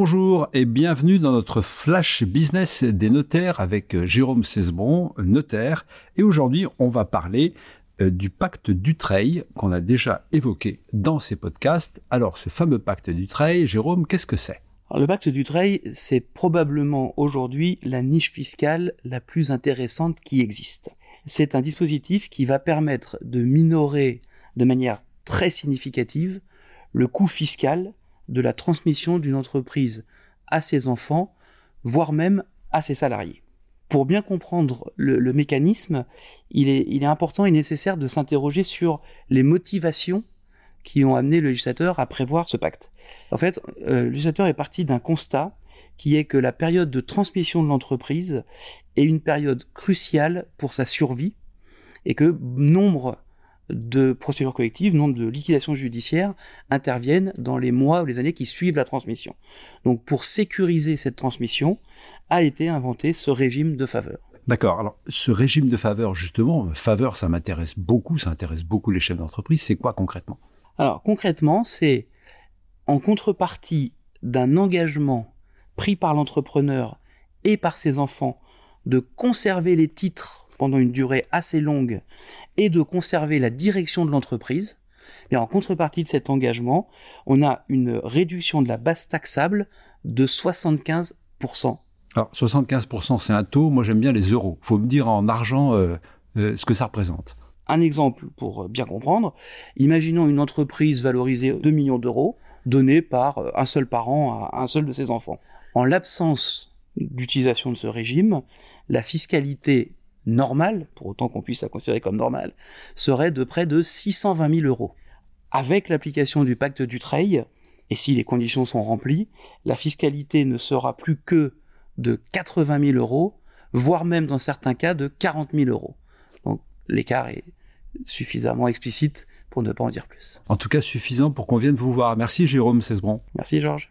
Bonjour et bienvenue dans notre flash business des notaires avec euh, Jérôme Cesbron, notaire. Et aujourd'hui, on va parler euh, du pacte Dutreil qu'on a déjà évoqué dans ces podcasts. Alors, ce fameux pacte Dutreil, Jérôme, qu'est-ce que c'est? Le pacte Dutreil, c'est probablement aujourd'hui la niche fiscale la plus intéressante qui existe. C'est un dispositif qui va permettre de minorer de manière très significative le coût fiscal de la transmission d'une entreprise à ses enfants, voire même à ses salariés. Pour bien comprendre le, mécanisme, il est, important et nécessaire de s'interroger sur les motivations qui ont amené le législateur à prévoir ce pacte. En fait, euh, le législateur est parti d'un constat qui est que la période de transmission de l'entreprise est une période cruciale pour sa survie et que nombre de procédures collectives, nombre de liquidations judiciaires interviennent dans les mois ou les années qui suivent la transmission. Donc pour sécuriser cette transmission, a été inventé ce régime de faveur. D'accord. Alors, ce régime de faveur, justement, faveur, ça m'intéresse beaucoup, ça intéresse beaucoup les chefs d'entreprise. C'est quoi concrètement? Alors, concrètement, c'est en contrepartie d'un engagement pris par l'entrepreneur et par ses enfants de conserver les titres pendant une durée assez longue et de conserver la direction de l'entreprise, mais en contrepartie de cet engagement, on a une réduction de la base taxable de 75%. Alors 75%, c'est un taux, moi j'aime bien les euros. faut me dire en argent euh, euh, ce que ça représente. Un exemple pour bien comprendre, imaginons une entreprise valorisée 2 millions d'euros, donnée par un seul parent à un seul de ses enfants. En l'absence d'utilisation de ce régime, la fiscalité normale, pour autant qu'on puisse la considérer comme normale, serait de près de 620 000 euros. Avec l'application du pacte du Dutreil, et si les conditions sont remplies, la fiscalité ne sera plus que de 80 000 euros, voire même dans certains cas de 40 000 euros. Donc l'écart est suffisamment explicite pour ne pas en dire plus. En tout cas, suffisant pour qu'on vienne vous voir. Merci Jérôme Cesbron. Merci Georges.